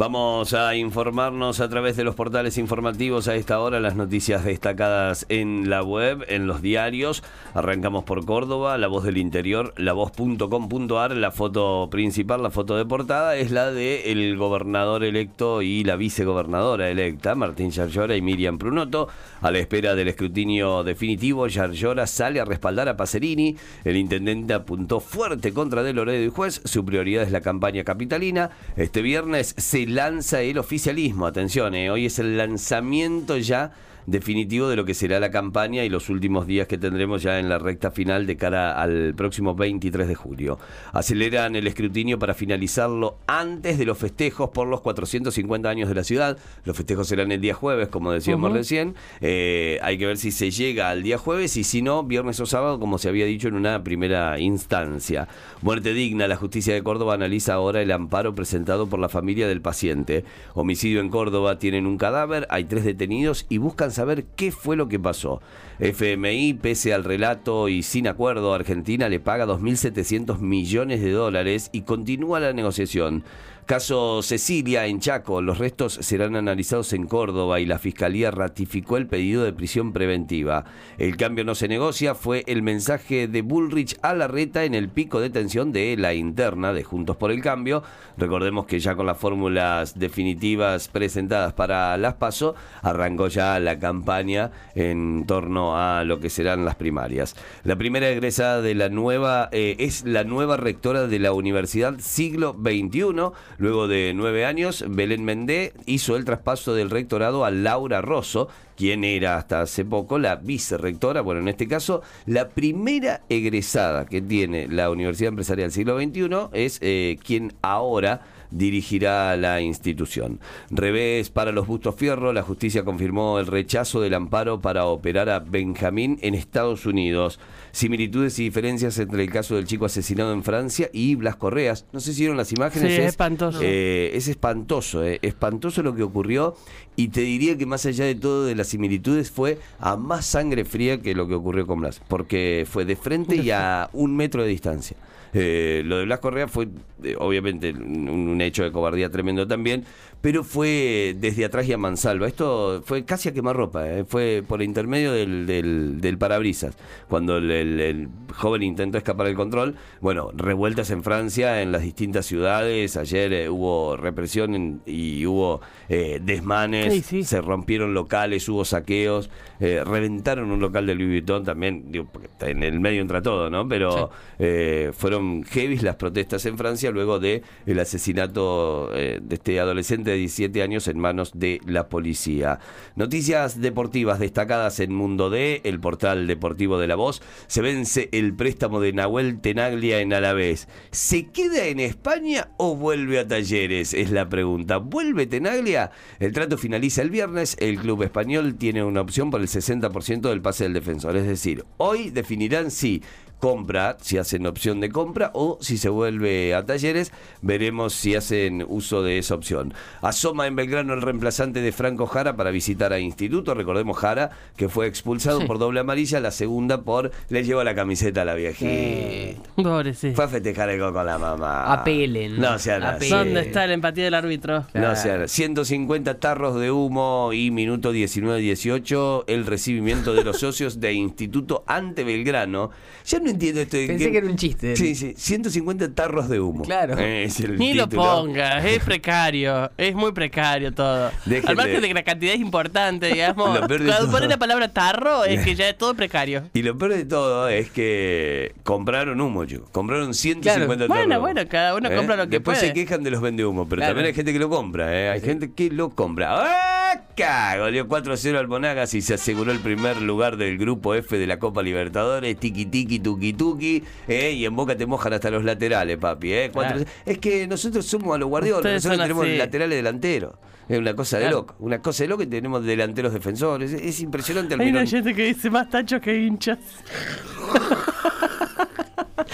Vamos a informarnos a través de los portales informativos a esta hora, las noticias destacadas en la web, en los diarios. Arrancamos por Córdoba, La Voz del Interior, lavoz.com.ar. La foto principal, la foto de portada, es la de el gobernador electo y la vicegobernadora electa, Martín Yarlora y Miriam Prunoto. A la espera del escrutinio definitivo, Yarlora sale a respaldar a Pacerini. El intendente apuntó fuerte contra Del Loredo y juez. Su prioridad es la campaña capitalina. Este viernes se lanza el oficialismo. Atención, eh, hoy es el lanzamiento ya definitivo de lo que será la campaña y los últimos días que tendremos ya en la recta final de cara al próximo 23 de julio. Aceleran el escrutinio para finalizarlo antes de los festejos por los 450 años de la ciudad. Los festejos serán el día jueves, como decíamos recién. Eh, hay que ver si se llega al día jueves y si no, viernes o sábado, como se había dicho en una primera instancia. Muerte digna. La justicia de Córdoba analiza ahora el amparo presentado por la familia del paciente. Homicidio en Córdoba. Tienen un cadáver, hay tres detenidos y buscan saber qué fue lo que pasó. FMI, pese al relato y sin acuerdo, Argentina le paga 2.700 millones de dólares y continúa la negociación. Caso Cecilia en Chaco, los restos serán analizados en Córdoba y la Fiscalía ratificó el pedido de prisión preventiva. El cambio no se negocia fue el mensaje de Bullrich a la reta en el pico de tensión de la interna de Juntos por el Cambio. Recordemos que ya con las fórmulas definitivas presentadas para las PASO, arrancó ya la campaña en torno a lo que serán las primarias. La primera egresada de la nueva eh, es la nueva rectora de la Universidad Siglo XXI Luego de nueve años, Belén Mendé hizo el traspaso del rectorado a Laura Rosso, quien era hasta hace poco la vicerrectora, bueno, en este caso, la primera egresada que tiene la Universidad Empresarial Siglo XXI es eh, quien ahora dirigirá la institución. Revés para los Bustos Fierro, la justicia confirmó el rechazo del amparo para operar a Benjamín en Estados Unidos. Similitudes y diferencias entre el caso del chico asesinado en Francia y Blas Correas. No sé si vieron las imágenes. Sí, es, espantoso. Eh, es espantoso, eh, espantoso lo que ocurrió. Y te diría que más allá de todo de las similitudes fue a más sangre fría que lo que ocurrió con Blas. Porque fue de frente y a un metro de distancia. Eh, lo de Blas Correa fue, eh, obviamente, un, hecho de cobardía tremendo también, pero fue desde atrás y a mansalva. Esto fue casi a quemarropa, eh, fue por intermedio del, del, parabrisas. Cuando el, joven intentó escapar del control, bueno, revueltas en Francia, en las distintas ciudades. Ayer hubo represión y hubo desmanes, se rompieron locales, hubo saqueos, reventaron un local de Louis Vuitton también, en el medio entra todo, ¿no? Pero fueron heavy las protestas en Francia luego de el asesinato eh, de este adolescente de 17 años en manos de la policía. Noticias deportivas destacadas en Mundo D, el portal deportivo de La Voz. Se vence el préstamo de Nahuel Tenaglia en Alavés. ¿Se queda en España o vuelve a Talleres? Es la pregunta. ¿Vuelve Tenaglia? El trato finaliza el viernes. El club español tiene una opción por el 60% del pase del defensor. Es decir, hoy definirán si compra, si hacen opción de compra o si se vuelve a talleres, veremos si hacen uso de esa opción. Asoma en Belgrano el reemplazante de Franco Jara para visitar a Instituto, recordemos Jara que fue expulsado por doble amarilla, la segunda por le llevó la camiseta a la viejita. Fue a festejar el con la mamá. Apelen. No sean ¿Dónde está la empatía del árbitro? No sean 150 tarros de humo y minuto 19-18 el recibimiento de los socios de Instituto ante Belgrano. Ya no entiendo esto. Pensé que, era un chiste. Sí, sí. 150 tarros de humo. Claro. Ni lo pongas, es precario. Es muy precario todo. Al margen de que la cantidad es importante, digamos. Cuando pones la palabra tarro, es que ya es todo precario. Y lo peor de todo es que compraron humo, chicos. Compraron 150 tarros. Bueno, bueno, cada uno ¿Eh? compra lo que Después se quejan de los vende humo, pero también hay gente que lo compra, ¿eh? Hay gente que lo compra. ¡Ah! Cago, dio 4-0 al Monagas y se aseguró el primer lugar del grupo F de la Copa Libertadores. Tiki tiki, tuki tuki. Eh, y en boca te mojan hasta los laterales, papi. Eh. Es que nosotros somos a los guardiolas, nosotros tenemos laterales delanteros. Es una cosa de loco. Una cosa de loco y tenemos delanteros defensores. Es, impresionante. Hay una gente que dice más tachos que hinchas.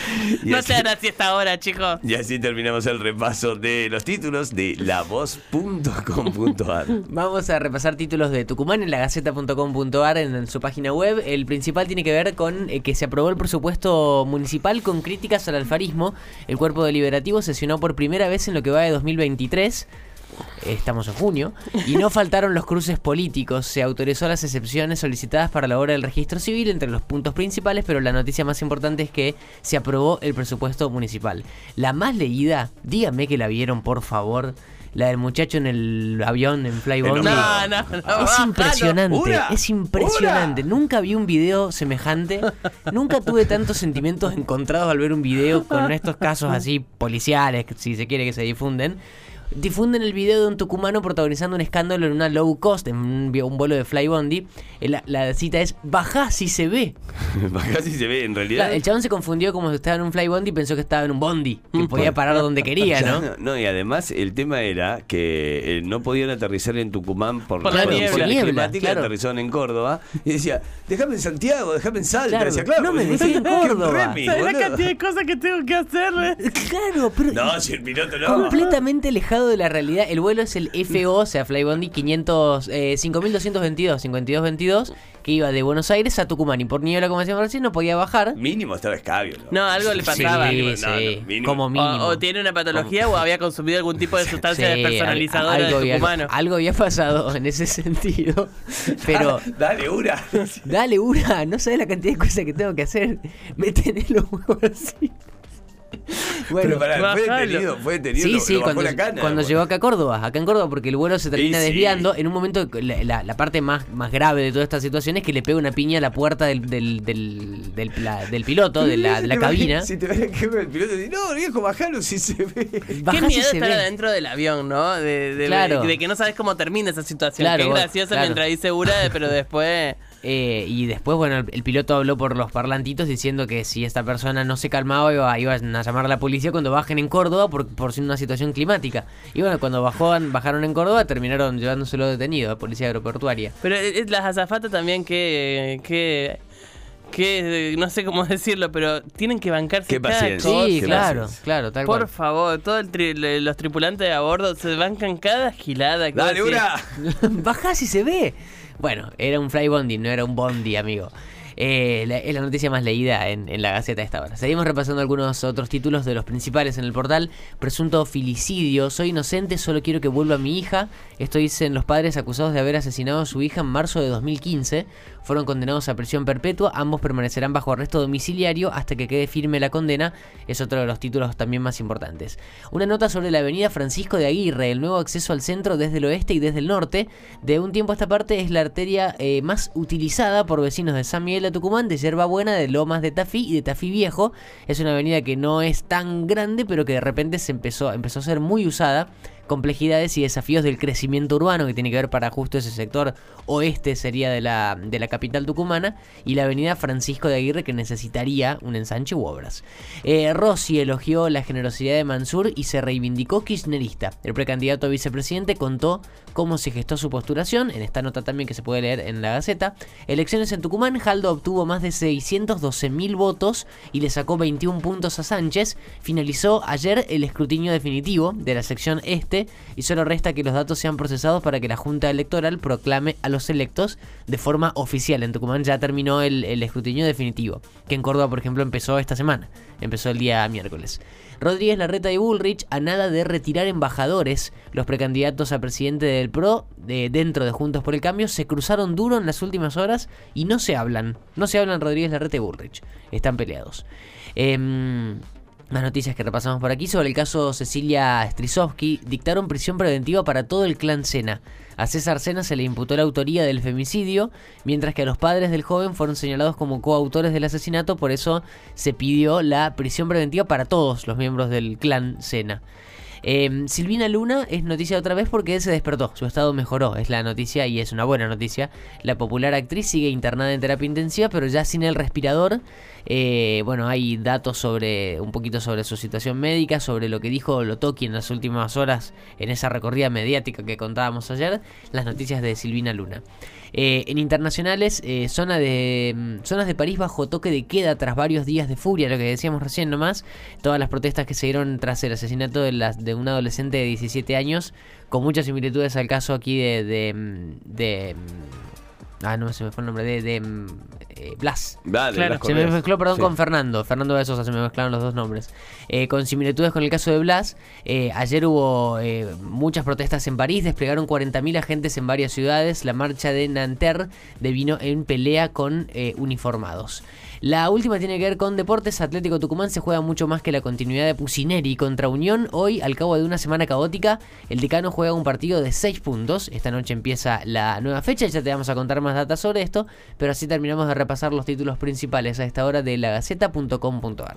no sean así esta hora, chicos. Y así terminamos el repaso de los títulos de lavoz.com.ar. Vamos a repasar títulos de Tucumán en la gaceta.com.ar en, su página web. El principal tiene que ver con eh, que se aprobó el presupuesto municipal con críticas al alfarismo. El cuerpo deliberativo sesionó por primera vez en lo que va de 2023 estamos en junio, y no faltaron los cruces políticos. Se autorizó las excepciones solicitadas para la obra del registro civil entre los puntos principales, pero la noticia más importante es que se aprobó el presupuesto municipal. La más leída, díganme que la vieron, por favor. La del muchacho en el avión en Flyboy. No, no, es impresionante, es impresionante. Nunca vi un video semejante. Nunca tuve tantos sentimientos encontrados al ver un video con estos casos así policiales, si se quiere que se difunden difunden el video de un tucumano protagonizando un escándalo en una low cost, en un, vuelo de Flybondi. La, la cita es, bajá si se ve. bajá si se ve, en realidad. el chabón se confundió como si estaba en un Flybondi y pensó que estaba en un bondi, que podía parar donde quería, ¿no? ¿no? y además el tema era que eh, no podían aterrizar en Tucumán por, la niebla, climática, aterrizaron en Córdoba y decía, déjame en Santiago, déjame en Salta. Decía, claro, no me dejé en Córdoba. ¿Sabes la cantidad de cosas que tengo que hacerle? Claro, pero... No, si el piloto no. Completamente lejano de la realidad. El vuelo es el FO, o sea, Flybondi 500, eh, 5222, 5222, que iba de Buenos Aires a Tucumán. Y por niebla, como decíamos recién, no podía bajar. Mínimo estaba escabio. ¿no? algo le pasaba. Sí, como mínimo. O, tiene una patología o había consumido algún tipo de sustancia despersonalizadora algo de tucumano. algo había pasado en ese sentido. Pero. dale, Ura. dale, Ura. No sabes la cantidad de cosas que tengo que hacer. Tenés los huevos así. Bueno, Pero fue detenido, fue detenido. Sí, sí, cuando, cuando llegó acá a Córdoba, acá en Córdoba, porque el vuelo se termina desviando. En un momento, la, la, parte más, más grave de toda esta situación es que le pega una piña a la puerta del, del, del, del, piloto, de la, de la cabina. Si te ven que el piloto dice, no, viejo, bajalo si se ve. Qué miedo estar adentro del avión, ¿no? De, de, de, que no sabes cómo termina esa situación. Claro, Qué gracioso mientras dice segura, pero después. Eh, y después, bueno, el, piloto habló por los parlantitos diciendo que si esta persona no se calmaba iba, iban a llamar a la policía cuando bajen en Córdoba por, por una situación climática. Y bueno, cuando bajaron en Córdoba terminaron llevándoselo detenido a policía aeroportuaria. Pero es las azafatas también que, que que no sé cómo decirlo, pero tienen que bancarse Qué paciencia. Sí, claro, claro, tal Por favor, todos los tripulantes a bordo se bancan cada gilada. Dale, una. Baja si se ve. Bueno, era un fly bondi, no era un bondi, amigo. Eh, es la noticia más leída en, la Gaceta de esta hora. Seguimos repasando algunos otros títulos de los principales en el portal. Presunto filicidio. Soy inocente, solo quiero que vuelva mi hija. Esto dicen los padres acusados de haber asesinado a su hija en marzo de 2015. Fueron condenados a prisión perpetua. Ambos permanecerán bajo arresto domiciliario hasta que quede firme la condena. Es otro de los títulos también más importantes. Una nota sobre la avenida Francisco de Aguirre, el nuevo acceso al centro desde el oeste y desde el norte. De un tiempo a esta parte es la arteria eh, más utilizada por vecinos de San Miguel de Tucumán, de Yerba Buena, de Lomas de Tafí y de Tafí Viejo. Es una avenida que no es tan grande, pero que de repente se empezó, empezó a ser muy usada complejidades y desafíos del crecimiento urbano que tiene que ver para justo ese sector oeste sería de la, de la capital tucumana y la avenida Francisco de Aguirre que necesitaría un ensanche u obras. Eh, Rossi elogió la generosidad de Mansur y se reivindicó kirchnerista. El precandidato a vicepresidente contó cómo se gestó su postulación, en esta nota también que se puede leer en la Gaceta. Elecciones en Tucumán, Jaldo obtuvo más de 612 mil votos y le sacó 21 puntos a Sánchez. Finalizó ayer el escrutinio definitivo de la sección este y solo resta que los datos sean procesados para que la Junta Electoral proclame a los electos de forma oficial. En Tucumán ya terminó el, escrutinio definitivo, que en Córdoba, por ejemplo, empezó esta semana, empezó el día miércoles. Rodríguez Larreta y Bullrich a nada de retirar embajadores. Los precandidatos a presidente del PRO, de, dentro de Juntos por el Cambio, se cruzaron duro en las últimas horas y no se hablan. No se hablan Rodríguez Larreta y Bullrich. Están peleados. Eh, más noticias que repasamos por aquí sobre el caso Cecilia Strisowski dictaron prisión preventiva para todo el clan Sena. A César Sena se le imputó la autoría del femicidio, mientras que a los padres del joven fueron señalados como coautores del asesinato, por eso se pidió la prisión preventiva para todos los miembros del clan Sena. Em, Silvina Luna es noticia otra vez porque se despertó, su estado mejoró, es la noticia y es una buena noticia. La popular actriz sigue internada en terapia intensiva, pero ya sin el respirador. Eh, bueno, hay datos sobre un poquito sobre su situación médica, sobre lo que dijo Lotoki en las últimas horas en esa recorrida mediática que contábamos ayer, las noticias de Silvina Luna. Eh, en internacionales, eh, zona de, mm, zonas de París bajo toque de queda tras varios días de furia, lo que decíamos recién nomás. Todas las protestas que se dieron tras el asesinato de, las, de un adolescente de 17 años, con muchas similitudes al caso aquí de, de, de Ah, no, se me fue el nombre de, de mm, eh, Blas. claro. Se me mezcló, perdón, con Fernando. Fernando de Sosa, se me mezclaron los dos nombres. Eh, con similitudes con el caso de Blas, eh, ayer hubo muchas protestas en París, desplegaron 40.000 agentes en varias ciudades. La marcha de Nanterre devino en pelea con uniformados. La última tiene que ver con deportes. Atlético Tucumán se juega mucho más que la continuidad de Pusineri contra Unión. Hoy, al cabo de una semana caótica, el decano juega un partido de 6 puntos. Esta noche empieza la nueva fecha y ya te vamos a contar más datos sobre esto. Pero así terminamos de repasar los títulos principales a esta hora de lagaceta.com.ar.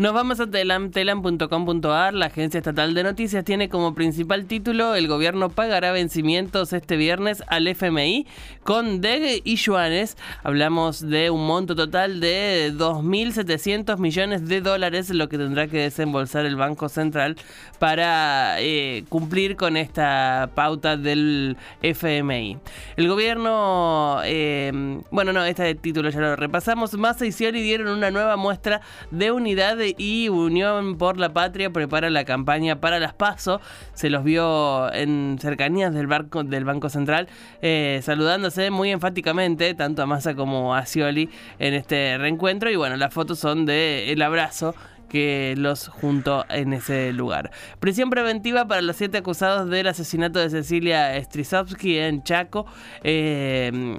Nos vamos a telam, telam.com.ar. La agencia estatal de noticias tiene como principal título: El gobierno pagará vencimientos este viernes al FMI con DEG y yuanes. Hablamos de un monto total de 2.700 millones de dólares, lo que tendrá que desembolsar el Banco Central para eh, cumplir con esta pauta del FMI. El gobierno, eh, bueno, no, este título ya lo repasamos. Massa y Scioli dieron una nueva muestra de unidad y Unión por la Patria prepara la campaña para las PASO. Se los vio en cercanías del, barco, del Banco Central eh, saludándose muy enfáticamente, tanto a Massa como a Scioli en este reencuentro. Y bueno, las fotos son de el abrazo que los juntó en ese lugar. Prisión preventiva para los siete acusados del asesinato de Cecilia Strisovsky en Chaco. Eh,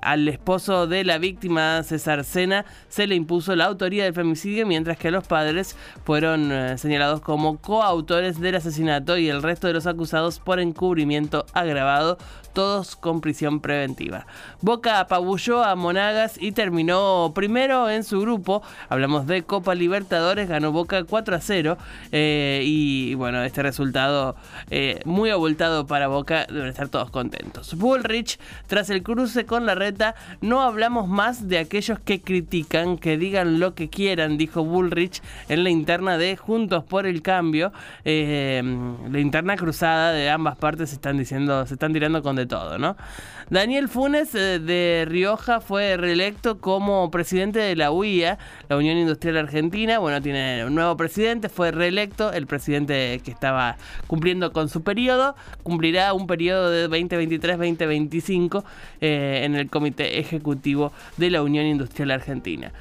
al esposo de la víctima, César Sena, se le impuso la autoría del femicidio, mientras que los padres fueron eh, señalados como coautores del asesinato y el resto de los acusados por encubrimiento agravado, todos con prisión preventiva. Boca apabulló a Monagas y terminó primero en su grupo. Hablamos de Copa Libertadores, ganó Boca 4 a 0. Eh, y bueno, este resultado eh, muy abultado para Boca, deben estar todos contentos. Bullrich, tras el cruce con la reta, no hablamos más de aquellos que critican, que digan lo que quieran, dijo Bullrich en la interna de Juntos por el Cambio. Eh, la interna cruzada de ambas partes se están diciendo, se están tirando con de todo, ¿no? Daniel Funes eh, de Rioja fue reelecto como presidente de la UIA, la Unión Industrial Argentina. Bueno, tiene un nuevo presidente, fue reelecto, el presidente que estaba cumpliendo con su periodo, cumplirá un periodo de 2023-2025 eh, en el Comité Ejecutivo de la Unión Industrial Argentina.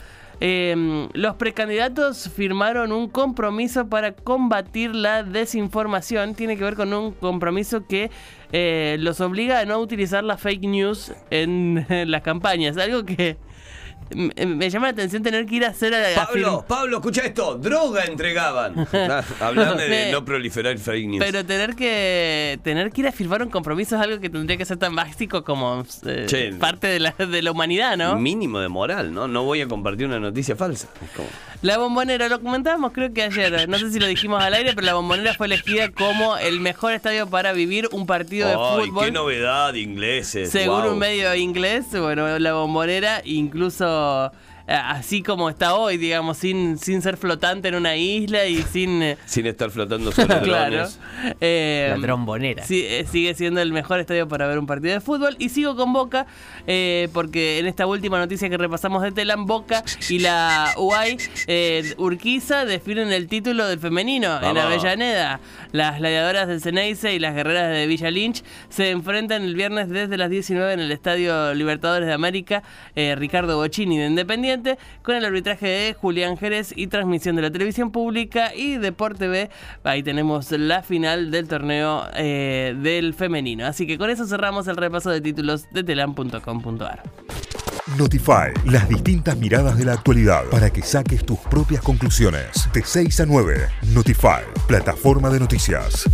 Em, los precandidatos firmaron un compromiso para combatir la desinformación. Tiene que ver con un compromiso que eh, los obliga a no utilizar la fake news en las campañas. Algo que me, llama la atención tener que ir a hacer a Pablo, Pablo, escucha esto, droga entregaban. Ah, hablame de no proliferar fake news. Pero tener que tener que ir a firmar un compromiso es algo que tendría que ser tan básico como eh, parte de la, de la humanidad, ¿no? Mínimo de moral, ¿no? No voy a compartir una noticia falsa. La bombonera, lo comentábamos creo que ayer, no sé si lo dijimos al aire, pero la bombonera fue elegida como el mejor estadio para vivir un partido de fútbol. ¡Qué novedad, ingleses! Según un medio inglés, bueno, la bombonera incluso eh, así como está hoy, digamos, sin, sin ser flotante en una isla y sin... Eh, sin estar flotando sobre claro. Eh, la trombonera. sigue siendo el mejor estadio para ver un partido de fútbol. Y sigo con Boca, porque en esta última noticia que repasamos de Telam, Boca y la UAI Urquiza definen el título del femenino en Avellaneda. Las gladiadoras del Ceneice y las guerreras de Villa Lynch se enfrentan el viernes desde las 19 en el Estadio Libertadores de América Ricardo Bocini de Con el arbitraje de Julián Jerez y transmisión de la televisión pública y Deporte B. Ahí tenemos la final del torneo eh, del femenino. Así que con eso cerramos el repaso de títulos de telam.com.ar. Notify, las distintas miradas de la actualidad para que saques tus propias conclusiones. De 6 a 9, Notify, plataforma de noticias.